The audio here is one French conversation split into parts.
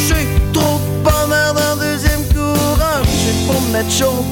Je suis trop pas d'un deuxième courage, j'ai pour me mettre chaud.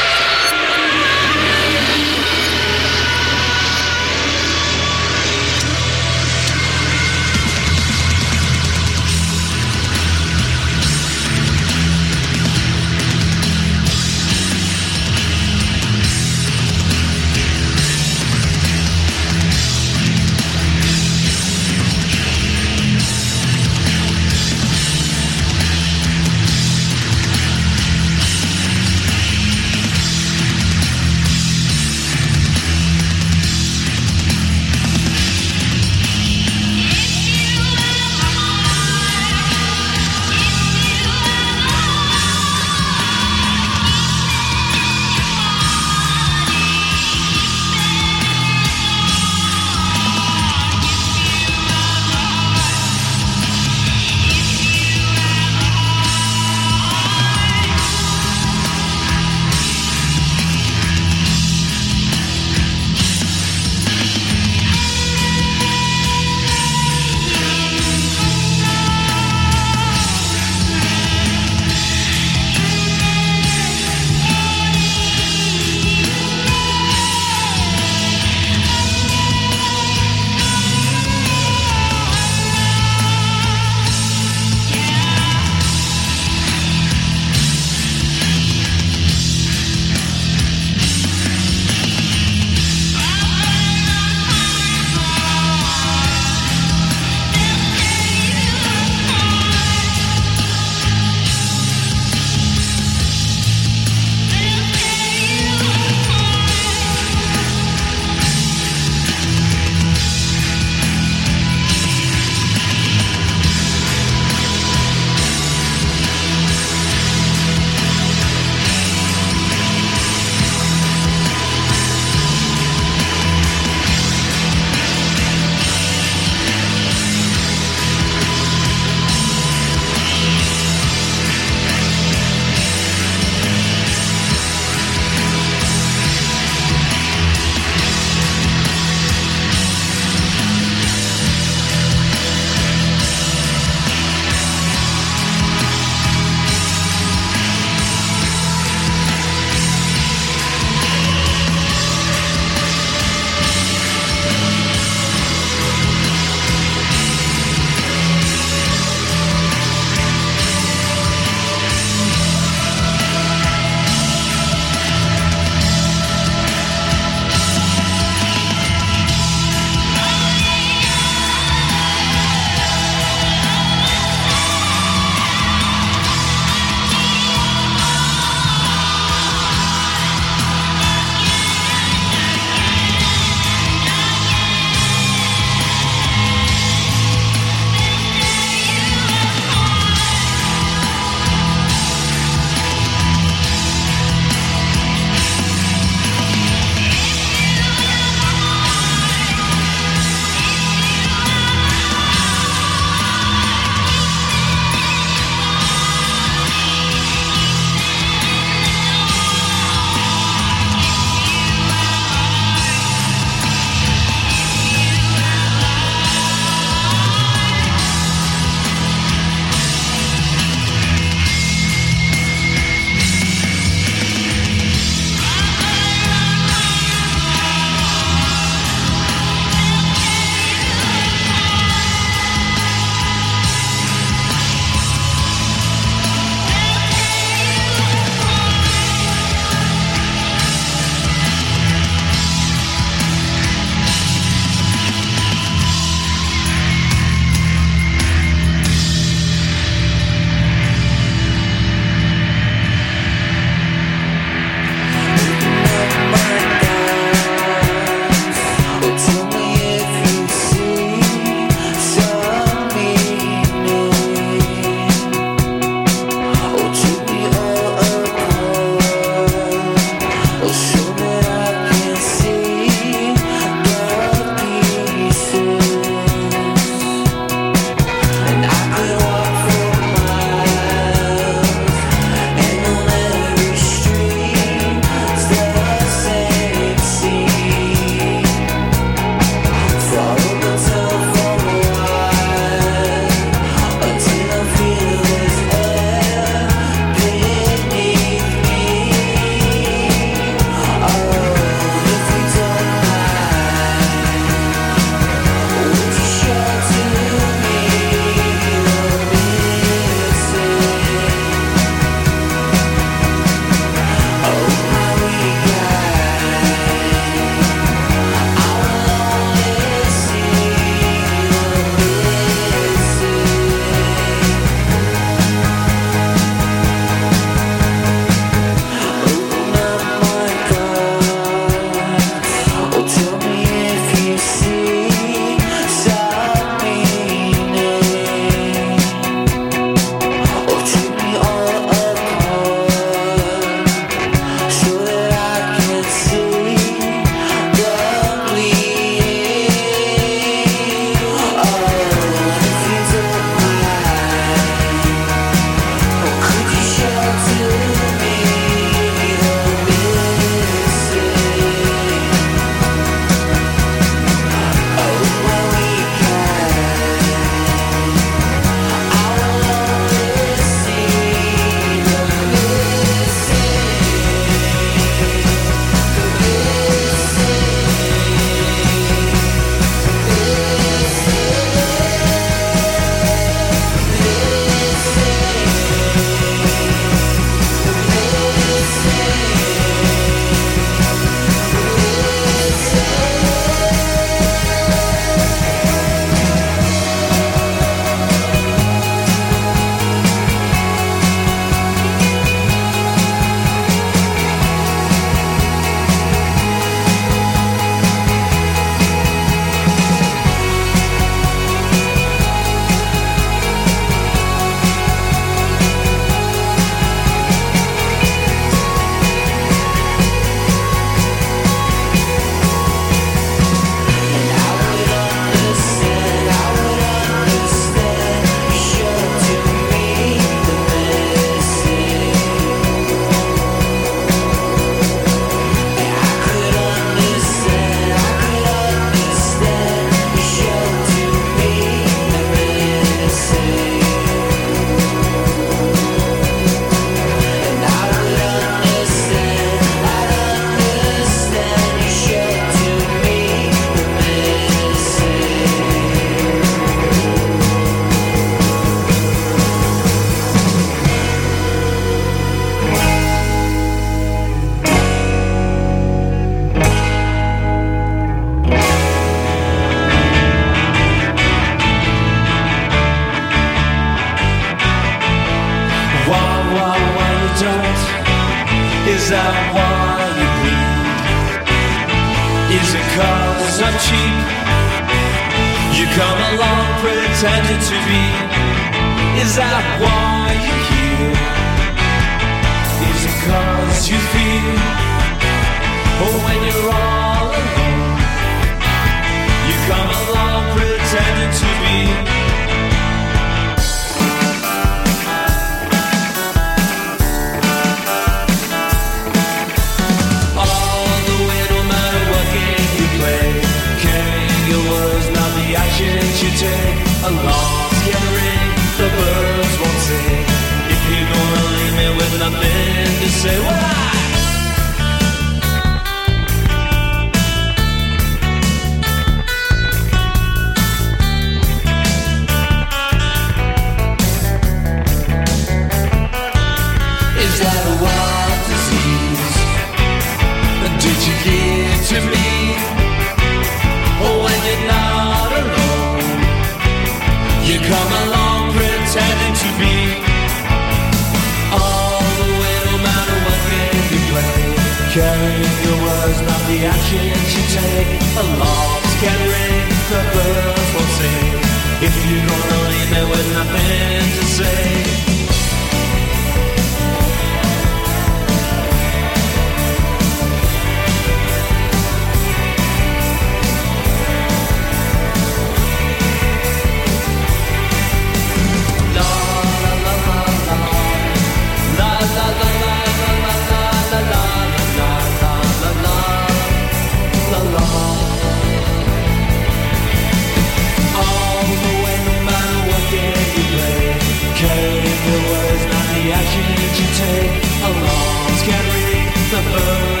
the action you take. Alarms can ring the birds.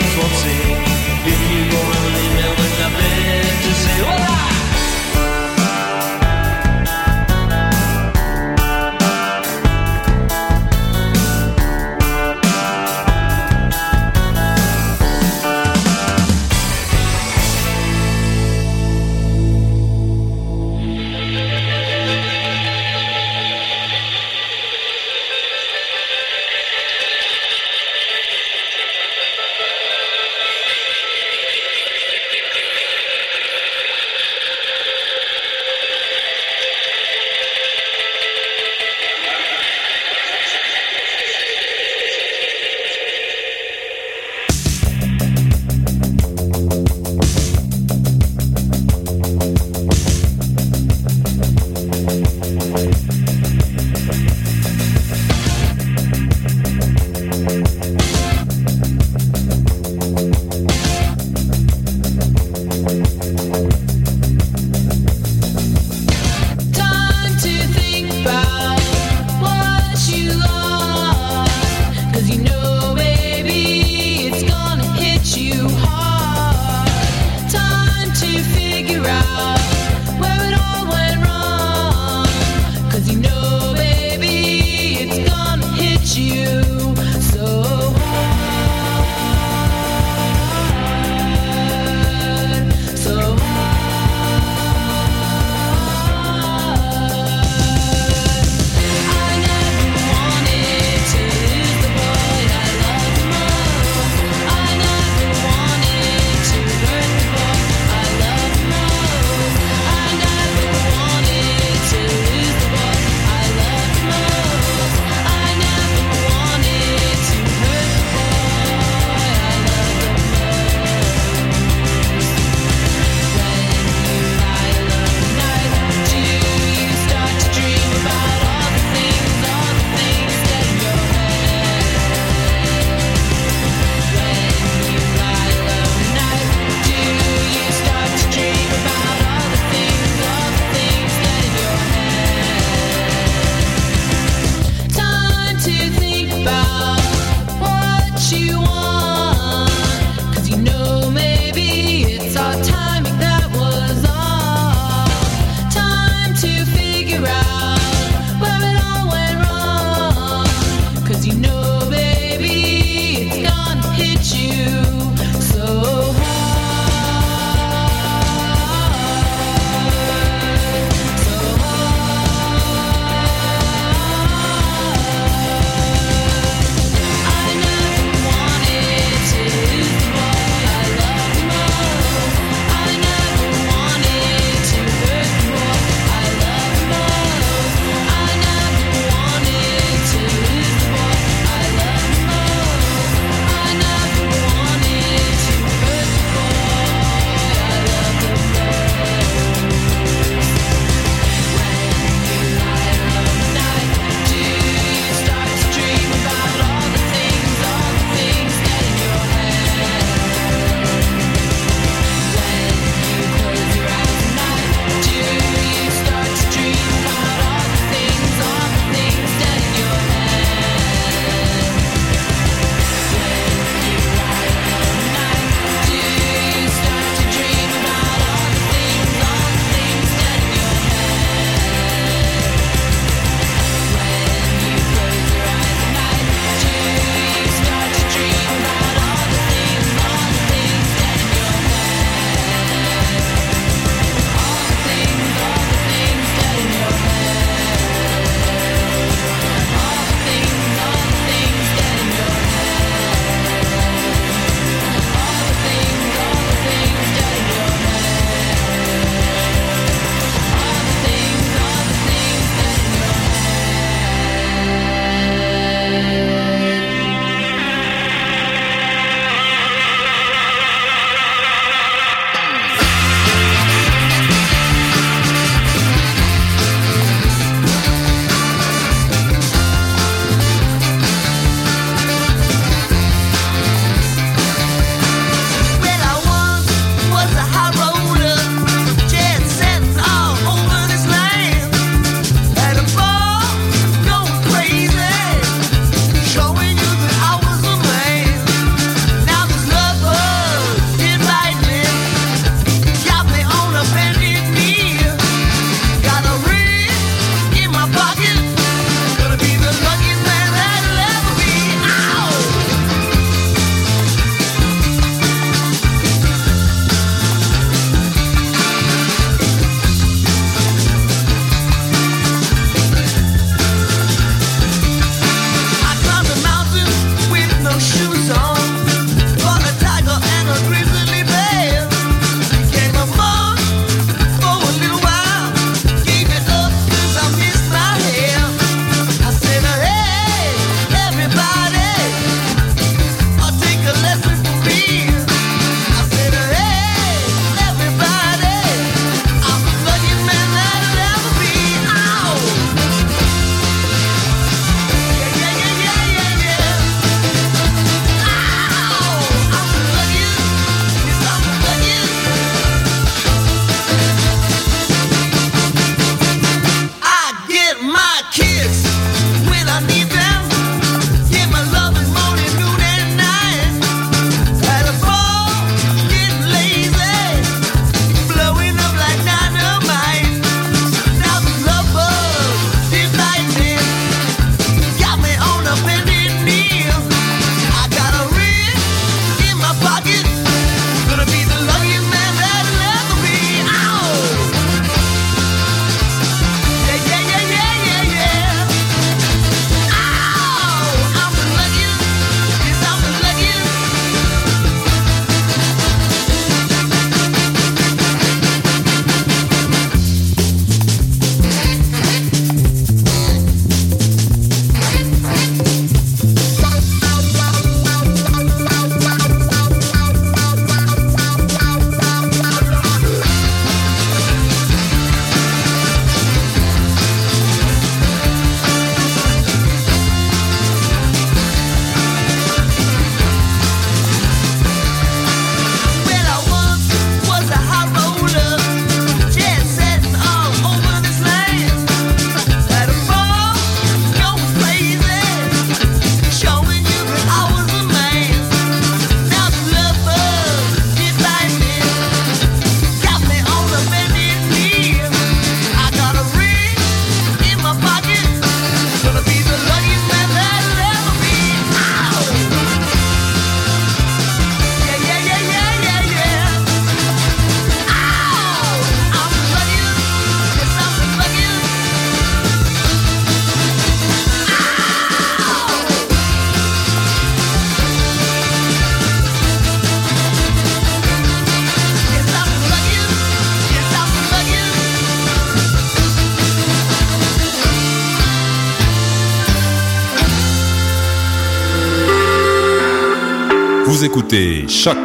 Écoutez Choc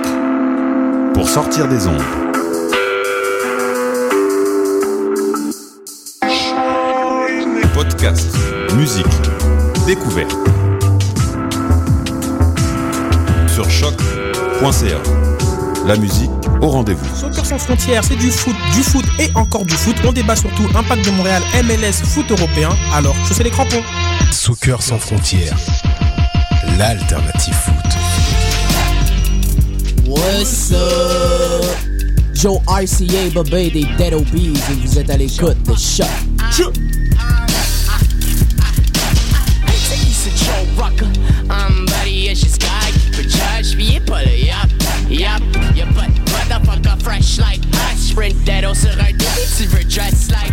pour sortir des ondes. Podcast, musique, découverte. Sur choc.ca. La musique au rendez-vous. Soccer sans frontières, c'est du foot, du foot et encore du foot. On débat surtout Impact de Montréal, MLS, foot européen. Alors, chaussez les crampons. Soccer sans frontières, l'alternative foot. What's up? Joe RCA, babe, des Dead Obies et vous êtes à l'écoute de Shot. I'm judge, motherfucker fresh like us, sprint dead, on se redresse, dress like.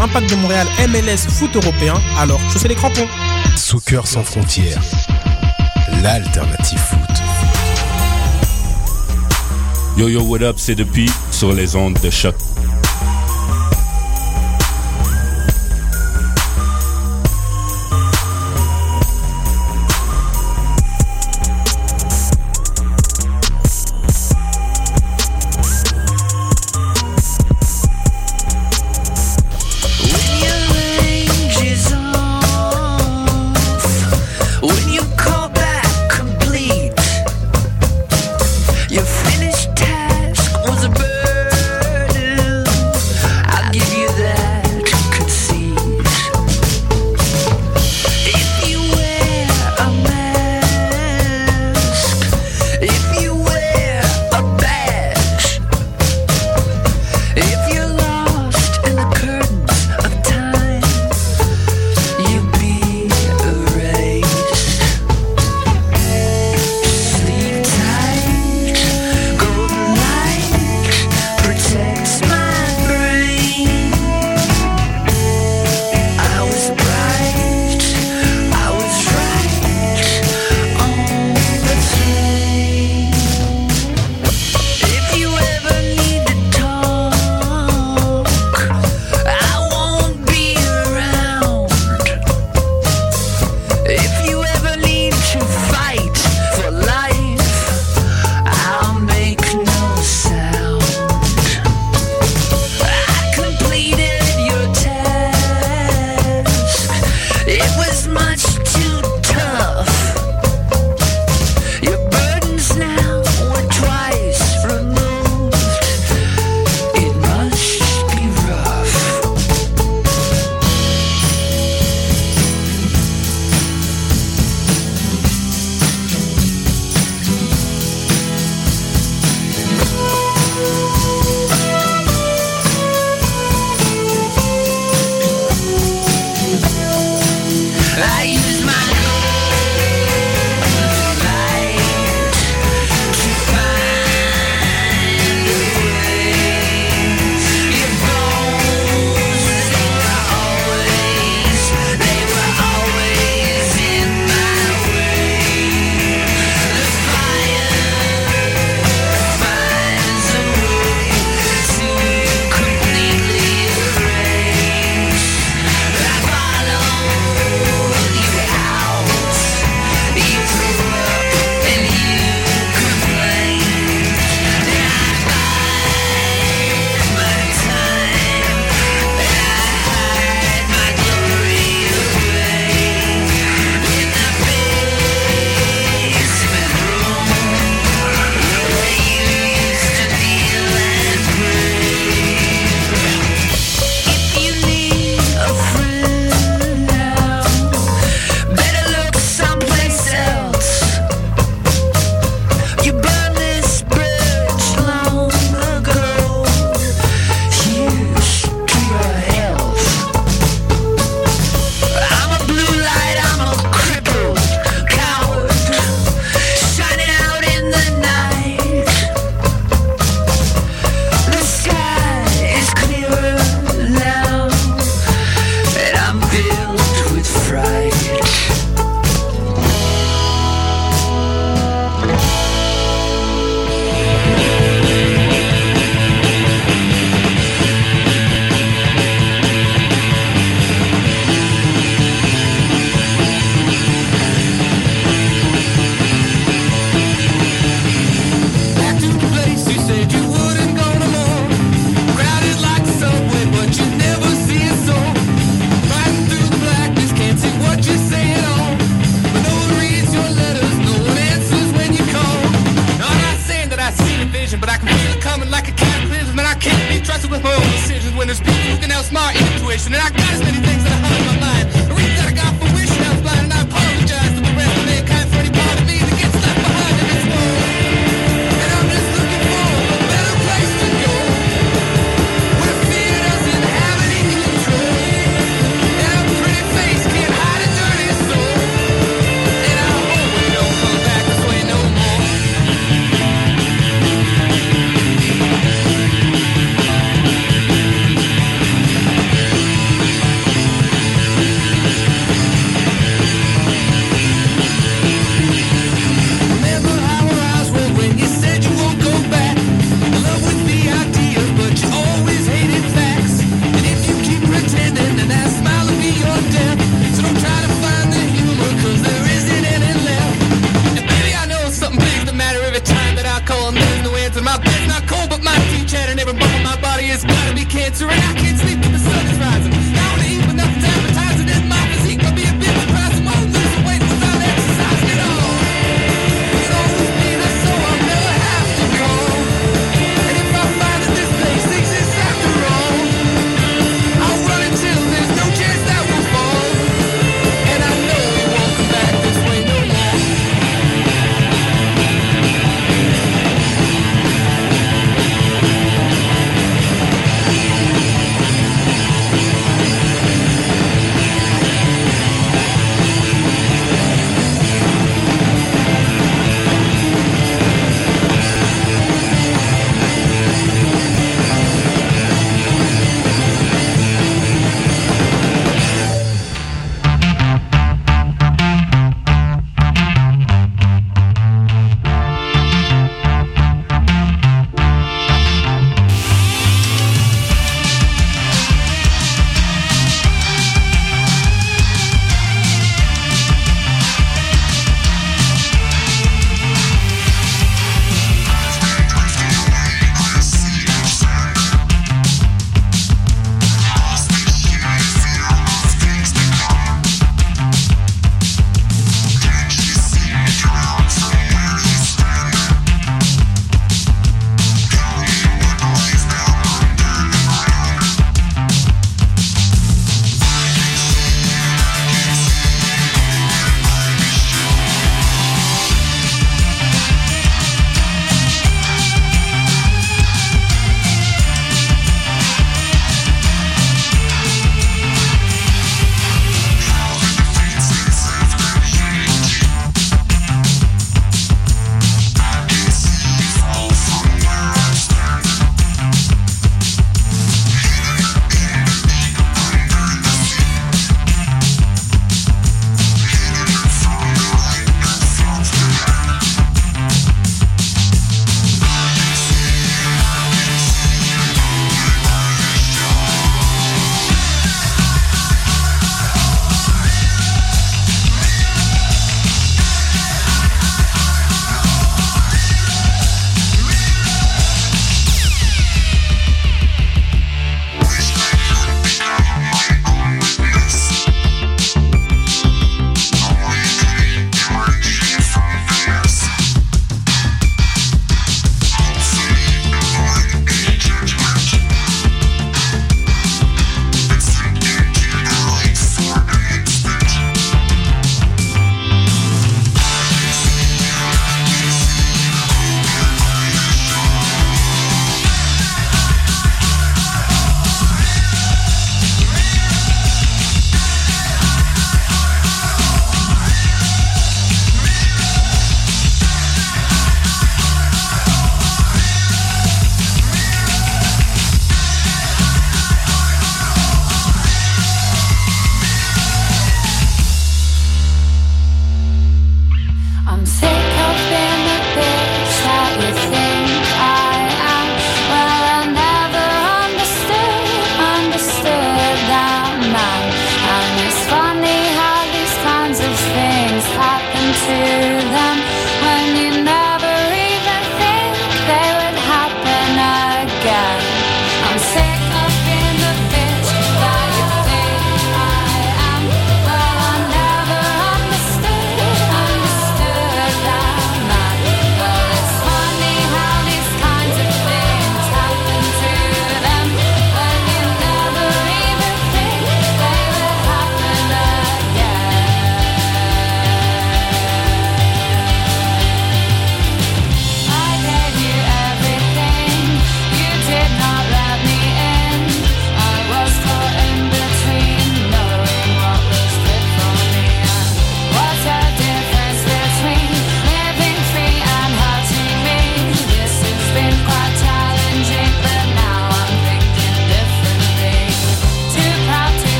Impact de Montréal, MLS, foot européen, alors chaussez les crampons. Soccer sans frontières, l'alternative foot. Yo yo, what up, c'est depuis sur les ondes de choc.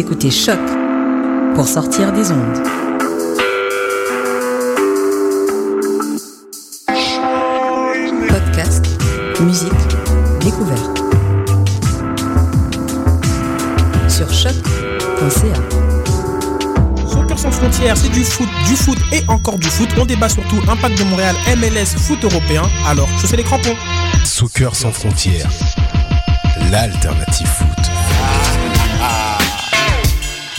Vous écoutez Choc pour sortir des ondes. Podcast, musique, découverte. Sur choc.ca. Soccer sans frontières, c'est du foot, du foot et encore du foot. On débat surtout Impact de Montréal, MLS, foot européen. Alors, chaussez les crampons. Soccer sans frontières, l'alternative foot.